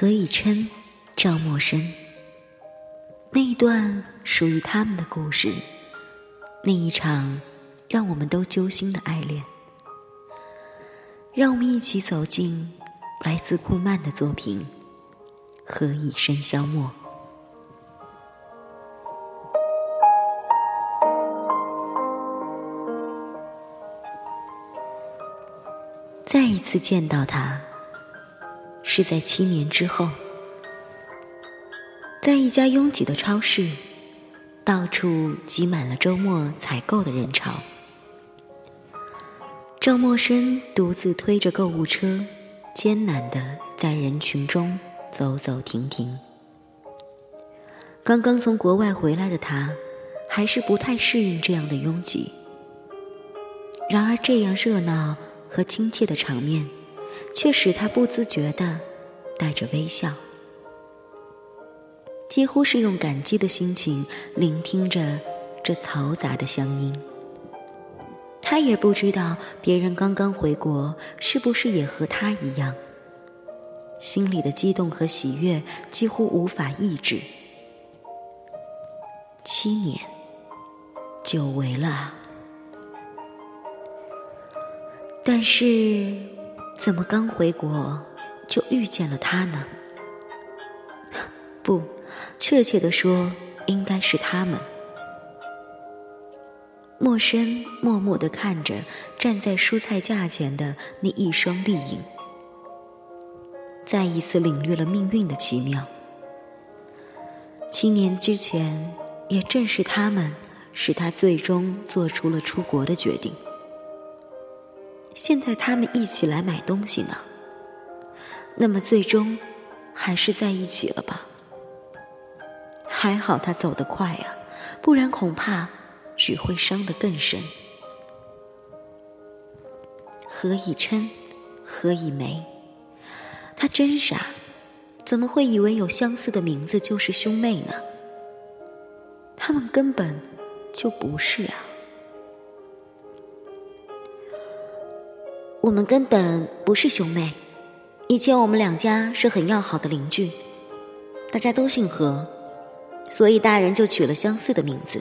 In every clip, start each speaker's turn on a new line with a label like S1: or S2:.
S1: 何以琛、赵默笙，那一段属于他们的故事，那一场让我们都揪心的爱恋，让我们一起走进来自顾漫的作品《何以笙箫默》。再一次见到他。是在七年之后，在一家拥挤的超市，到处挤满了周末采购的人潮。赵默笙独自推着购物车，艰难的在人群中走走停停。刚刚从国外回来的他，还是不太适应这样的拥挤。然而，这样热闹和亲切的场面。却使他不自觉地带着微笑，几乎是用感激的心情聆听着这嘈杂的乡音。他也不知道别人刚刚回国是不是也和他一样，心里的激动和喜悦几乎无法抑制。七年，久违了，但是。怎么刚回国就遇见了他呢？不，确切的说，应该是他们。陌生默默的看着站在蔬菜架前的那一双丽影，再一次领略了命运的奇妙。七年之前，也正是他们，使他最终做出了出国的决定。现在他们一起来买东西呢，那么最终还是在一起了吧？还好他走得快啊，不然恐怕只会伤得更深。何以琛，何以梅，他真傻，怎么会以为有相似的名字就是兄妹呢？他们根本就不是啊。我们根本不是兄妹，以前我们两家是很要好的邻居，大家都姓何，所以大人就取了相似的名字。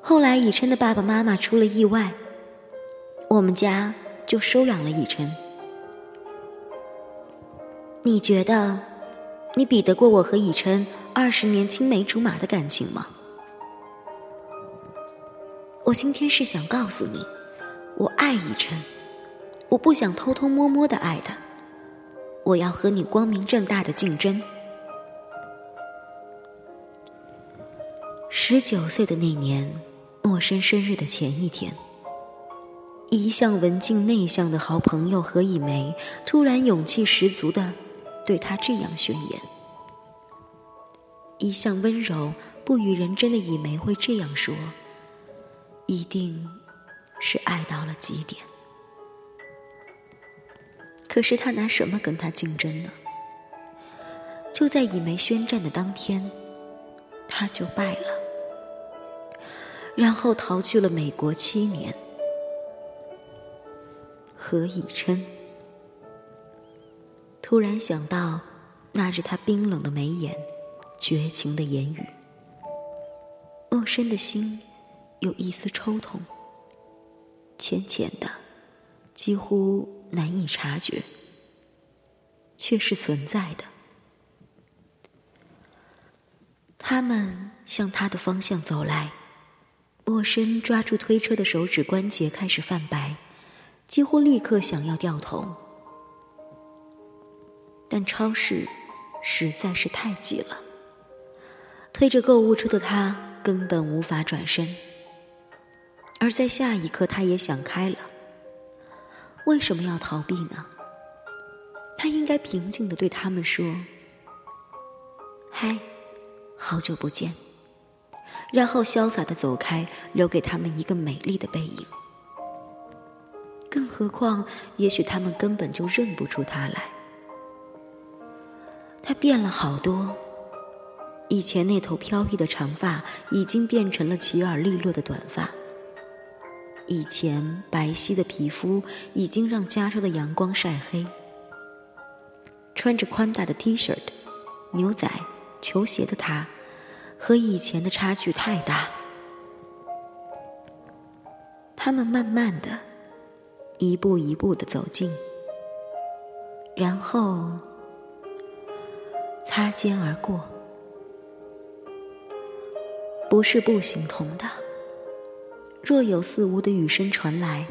S1: 后来以琛的爸爸妈妈出了意外，我们家就收养了以琛。你觉得你比得过我和以琛二十年青梅竹马的感情吗？我今天是想告诉你，我爱以琛。我不想偷偷摸摸的爱他，我要和你光明正大的竞争。十九岁的那年，陌生生日的前一天，一向文静内向的好朋友何以梅突然勇气十足的对他这样宣言：一向温柔不与人争的以梅会这样说，一定是爱到了极点。可是他拿什么跟他竞争呢？就在以梅宣战的当天，他就败了，然后逃去了美国七年。何以琛突然想到那日他冰冷的眉眼、绝情的言语，陌生的心有一丝抽痛，浅浅的，几乎。难以察觉，却是存在的。他们向他的方向走来，陌生抓住推车的手指关节开始泛白，几乎立刻想要掉头。但超市实在是太挤了，推着购物车的他根本无法转身。而在下一刻，他也想开了。为什么要逃避呢？他应该平静的对他们说：“嗨，好久不见。”然后潇洒的走开，留给他们一个美丽的背影。更何况，也许他们根本就认不出他来。他变了好多，以前那头飘逸的长发已经变成了齐耳利落的短发。以前白皙的皮肤已经让加州的阳光晒黑，穿着宽大的 T 恤、牛仔、球鞋的他，和以前的差距太大。他们慢慢的，一步一步的走近，然后擦肩而过。不是不行同的。若有似无的雨声传来，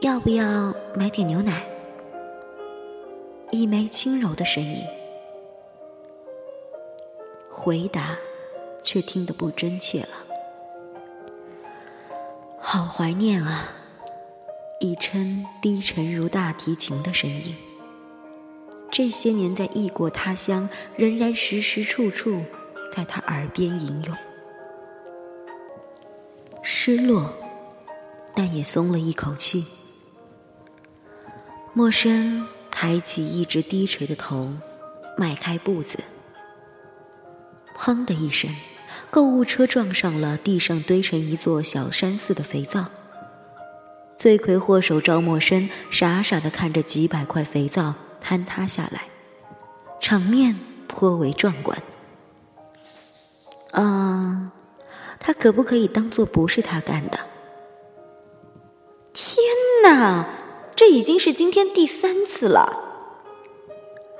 S1: 要不要买点牛奶？一枚轻柔的声音，回答却听得不真切了。好怀念啊！一琛低沉如大提琴的声音，这些年在异国他乡，仍然时时处处在他耳边吟咏。失落，但也松了一口气。陌生。抬起一直低垂的头，迈开步子。砰的一声，购物车撞上了地上堆成一座小山似的肥皂。罪魁祸首赵默笙傻傻的看着几百块肥皂坍塌下来，场面颇为壮观。啊，他可不可以当做不是他干的？天哪！这已经是今天第三次了。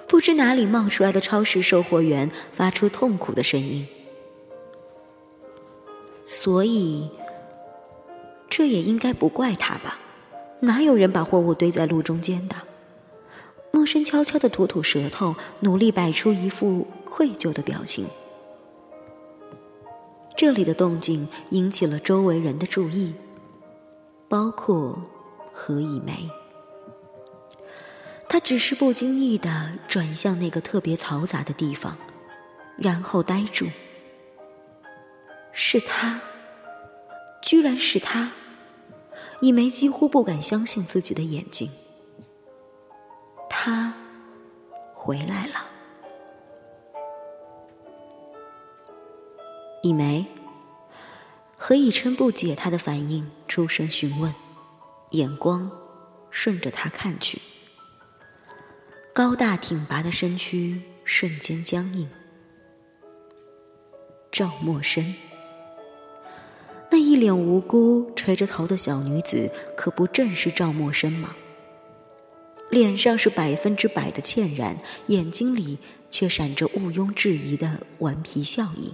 S1: 不知哪里冒出来的超市售货员发出痛苦的声音。所以，这也应该不怪他吧？哪有人把货物堆在路中间的？陌生悄悄的吐吐舌头，努力摆出一副愧疚的表情。这里的动静引起了周围人的注意，包括何以梅。他只是不经意的转向那个特别嘈杂的地方，然后呆住。是他，居然是他！一梅几乎不敢相信自己的眼睛。他回来了。一梅，何以琛不解他的反应，出声询问，眼光顺着他看去。高大挺拔的身躯瞬间僵硬。赵默笙，那一脸无辜、垂着头的小女子，可不正是赵默笙吗？脸上是百分之百的歉然，眼睛里却闪着毋庸置疑的顽皮笑意。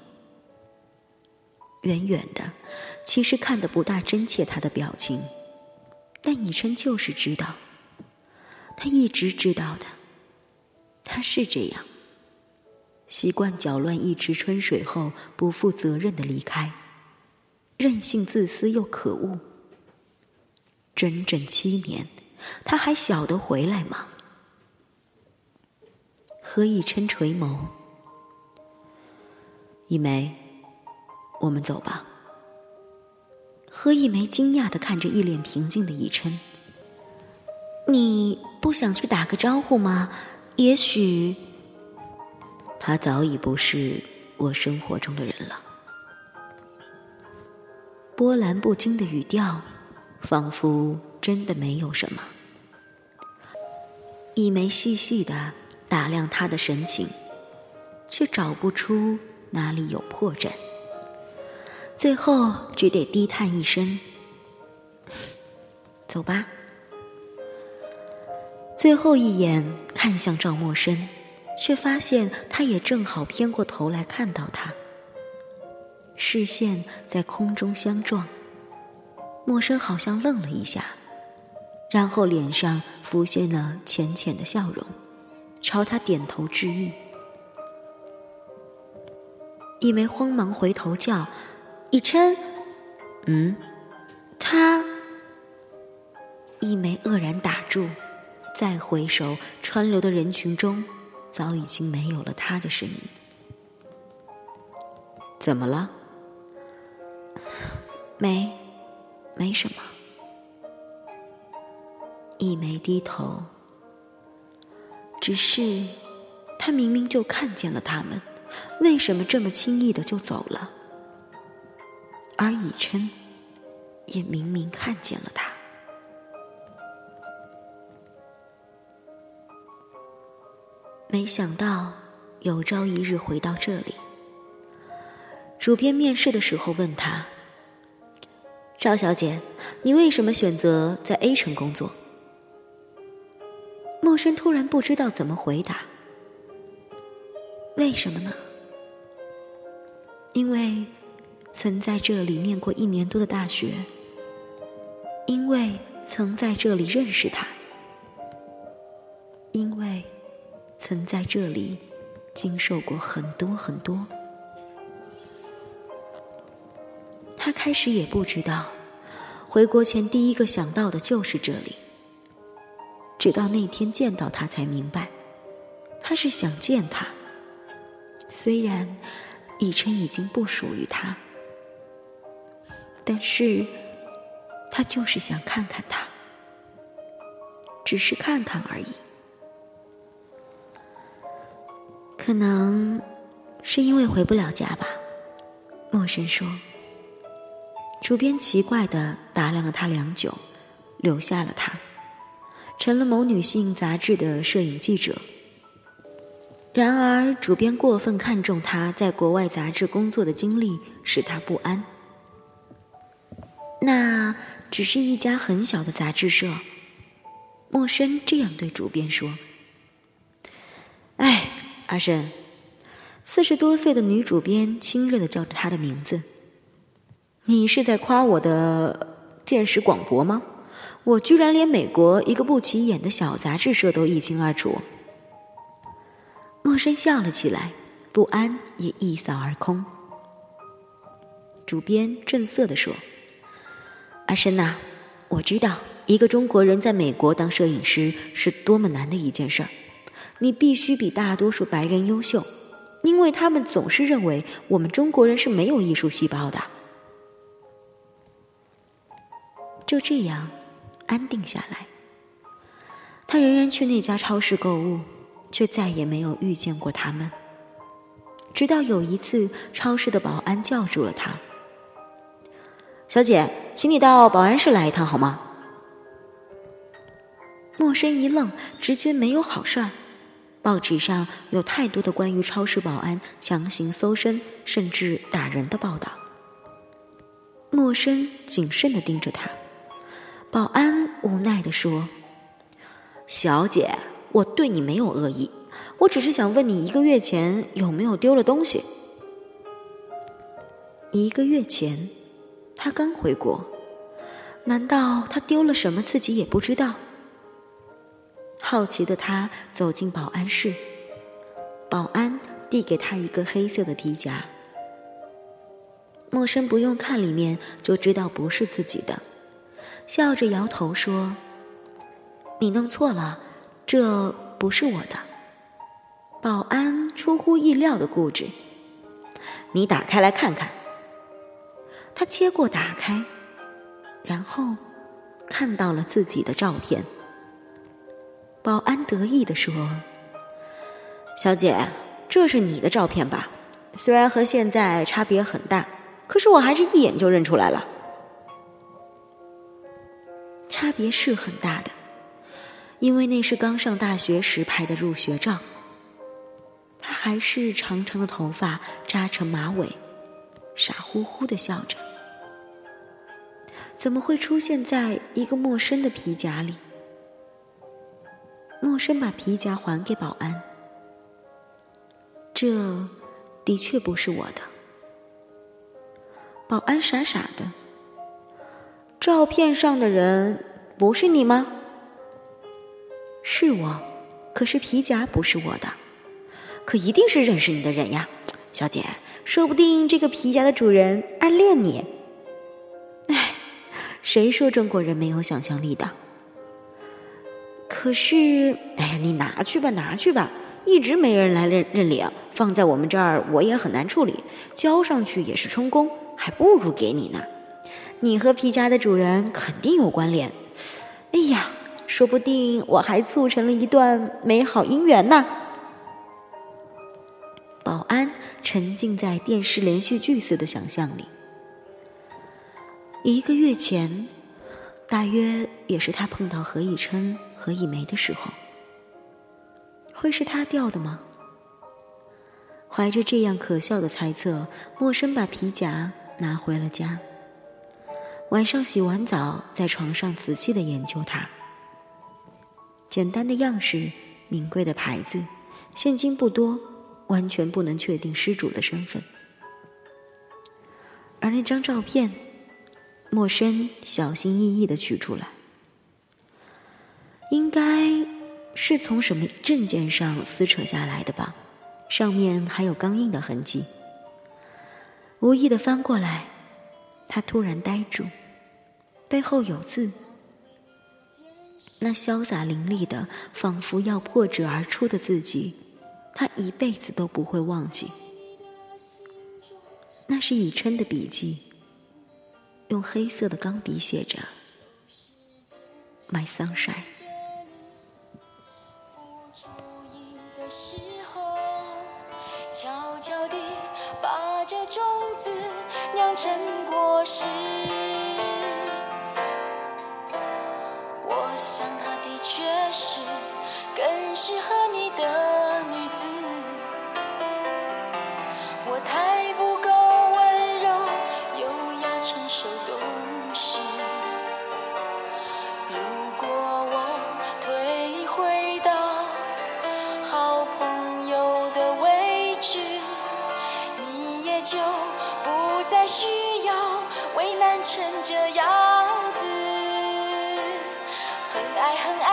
S1: 远远的，其实看得不大真切，他的表情，但以琛就是知道，他一直知道的。他是这样，习惯搅乱一池春水后不负责任的离开，任性、自私又可恶。整整七年，他还晓得回来吗？何以琛垂眸，一梅，我们走吧。何以梅惊讶的看着一脸平静的以琛，你不想去打个招呼吗？也许，他早已不是我生活中的人了。波澜不惊的语调，仿佛真的没有什么。一枚细细的打量他的神情，却找不出哪里有破绽。最后只得低叹一声：“走吧。”最后一眼看向赵默笙，却发现他也正好偏过头来看到他。视线在空中相撞，默笙好像愣了一下，然后脸上浮现了浅浅的笑容，朝他点头致意。一梅慌忙回头叫：“以琛，嗯，他。”一梅愕然打住。再回首，川流的人群中，早已经没有了他的身影。怎么了？没，没什么。一梅低头，只是他明明就看见了他们，为什么这么轻易的就走了？而以琛也明明看见了他。没想到有朝一日回到这里。主编面试的时候问他：“赵小姐，你为什么选择在 A 城工作？”陌生突然不知道怎么回答。为什么呢？因为曾在这里念过一年多的大学，因为曾在这里认识他，因为曾在这里经受过很多很多。他开始也不知道，回国前第一个想到的就是这里。直到那天见到他，才明白，他是想见他。虽然以琛已经不属于他，但是他就是想看看他，只是看看而已。可能是因为回不了家吧，陌生说。主编奇怪的打量了他良久，留下了他。成了某女性杂志的摄影记者。然而，主编过分看重他在国外杂志工作的经历，使他不安。那只是一家很小的杂志社。陌生这样对主编说：“哎，阿深。”四十多岁的女主编亲热的叫着他的名字。“你是在夸我的见识广博吗？”我居然连美国一个不起眼的小杂志社都一清二楚。陌生笑了起来，不安也一扫而空。主编正色地说：“阿深呐，我知道一个中国人在美国当摄影师是多么难的一件事儿。你必须比大多数白人优秀，因为他们总是认为我们中国人是没有艺术细胞的。”就这样。安定下来，他仍然去那家超市购物，却再也没有遇见过他们。直到有一次，超市的保安叫住了他：“小姐，请你到保安室来一趟好吗？”莫深一愣，直觉没有好事儿。报纸上有太多的关于超市保安强行搜身甚至打人的报道。莫深谨慎的盯着他。保安无奈地说：“小姐，我对你没有恶意，我只是想问你一个月前有没有丢了东西。”一个月前，他刚回国，难道他丢了什么自己也不知道？好奇的他走进保安室，保安递给他一个黑色的皮夹，陌生不用看里面就知道不是自己的。笑着摇头说：“你弄错了，这不是我的。”保安出乎意料的固执。你打开来看看。他接过打开，然后看到了自己的照片。保安得意地说：“小姐，这是你的照片吧？虽然和现在差别很大，可是我还是一眼就认出来了。”差别是很大的，因为那是刚上大学时拍的入学照。他还是长长的头发扎成马尾，傻乎乎的笑着。怎么会出现在一个陌生的皮夹里？陌生把皮夹还给保安，这的确不是我的。保安傻傻的，照片上的人。不是你吗？是我，可是皮夹不是我的，可一定是认识你的人呀，小姐，说不定这个皮夹的主人暗恋你。哎，谁说中国人没有想象力的？可是，哎呀，你拿去吧，拿去吧，一直没人来认认领，放在我们这儿我也很难处理，交上去也是充公，还不如给你呢。你和皮夹的主人肯定有关联。哎呀，说不定我还促成了一段美好姻缘呢。沉浸在电视连续剧似的想象里。一个月前，大约也是他碰到何以琛、何以梅的时候。会是他掉的吗？怀着这样可笑的猜测，莫生把皮夹拿回了家。晚上洗完澡，在床上仔细的研究它。简单的样式，名贵的牌子，现金不多，完全不能确定失主的身份。而那张照片，默笙小心翼翼的取出来，应该是从什么证件上撕扯下来的吧。上面还有钢印的痕迹。无意的翻过来，他突然呆住，背后有字，那潇洒凌厉的，仿佛要破纸而出的字迹，他一辈子都不会忘记。那是以琛的笔记，用黑色的钢笔写着 “My sunshine”。
S2: 成果实，我想他的确是更适合你的这样子，很爱很爱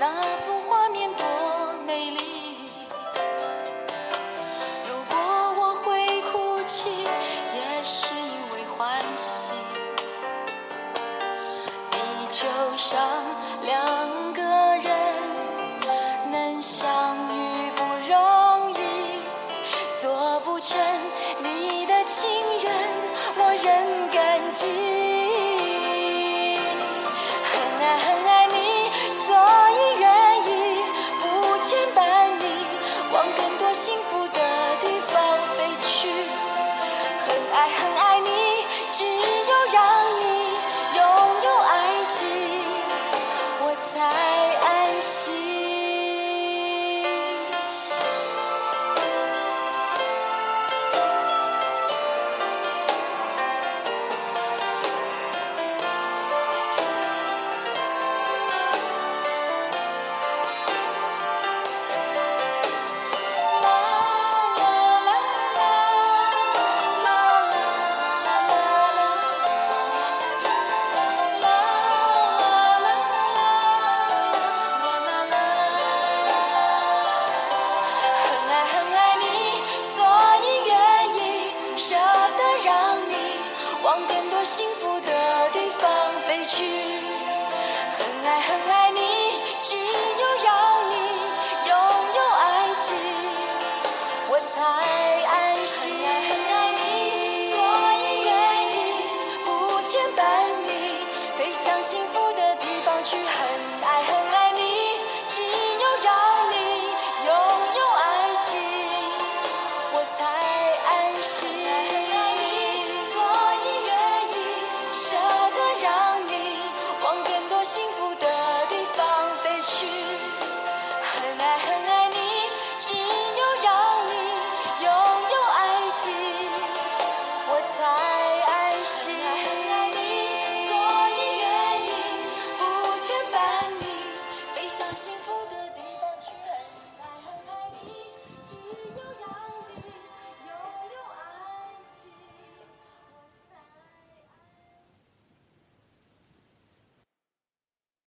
S2: 那幅画面多美丽如果我会哭泣也是因为欢喜地球上两个人能相遇不容易做不成你的情人我仍感激幸福的地方飞去。